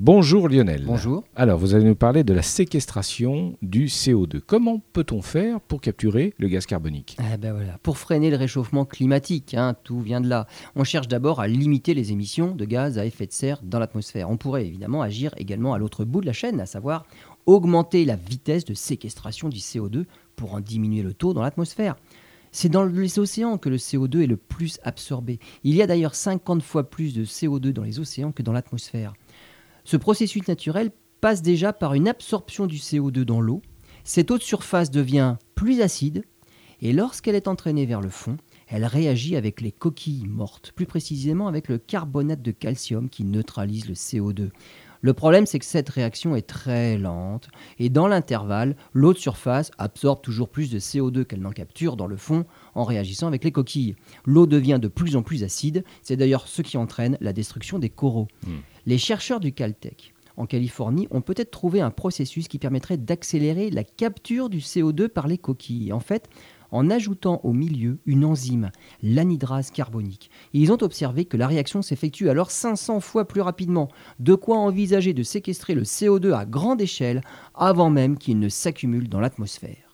Bonjour Lionel. Bonjour. Alors, vous allez nous parler de la séquestration du CO2. Comment peut-on faire pour capturer le gaz carbonique? Eh ben voilà. Pour freiner le réchauffement climatique, hein, tout vient de là. On cherche d'abord à limiter les émissions de gaz à effet de serre dans l'atmosphère. On pourrait évidemment agir également à l'autre bout de la chaîne, à savoir augmenter la vitesse de séquestration du CO2 pour en diminuer le taux dans l'atmosphère. C'est dans les océans que le CO2 est le plus absorbé. Il y a d'ailleurs 50 fois plus de CO2 dans les océans que dans l'atmosphère. Ce processus naturel passe déjà par une absorption du CO2 dans l'eau. Cette eau de surface devient plus acide et lorsqu'elle est entraînée vers le fond, elle réagit avec les coquilles mortes, plus précisément avec le carbonate de calcium qui neutralise le CO2. Le problème, c'est que cette réaction est très lente, et dans l'intervalle, l'eau de surface absorbe toujours plus de CO2 qu'elle n'en capture dans le fond en réagissant avec les coquilles. L'eau devient de plus en plus acide, c'est d'ailleurs ce qui entraîne la destruction des coraux. Hmm. Les chercheurs du Caltech en Californie ont peut-être trouvé un processus qui permettrait d'accélérer la capture du CO2 par les coquilles. En fait, en ajoutant au milieu une enzyme, l'anhydrase carbonique. ils ont observé que la réaction s'effectue alors 500 fois plus rapidement, de quoi envisager de séquestrer le CO2 à grande échelle avant même qu'il ne s'accumule dans l'atmosphère.